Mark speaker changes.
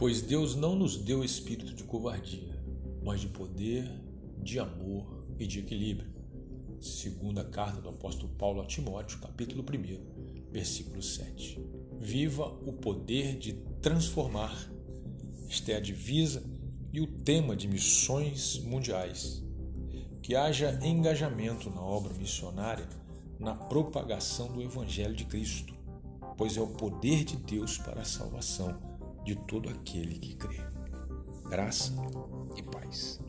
Speaker 1: Pois Deus não nos deu espírito de covardia, mas de poder, de amor e de equilíbrio. Segunda carta do apóstolo Paulo a Timóteo, capítulo 1, versículo 7. Viva o poder de transformar. Esta é a divisa e o tema de missões mundiais. Que haja engajamento na obra missionária, na propagação do Evangelho de Cristo, pois é o poder de Deus para a salvação de todo aquele que crê. Graça e paz.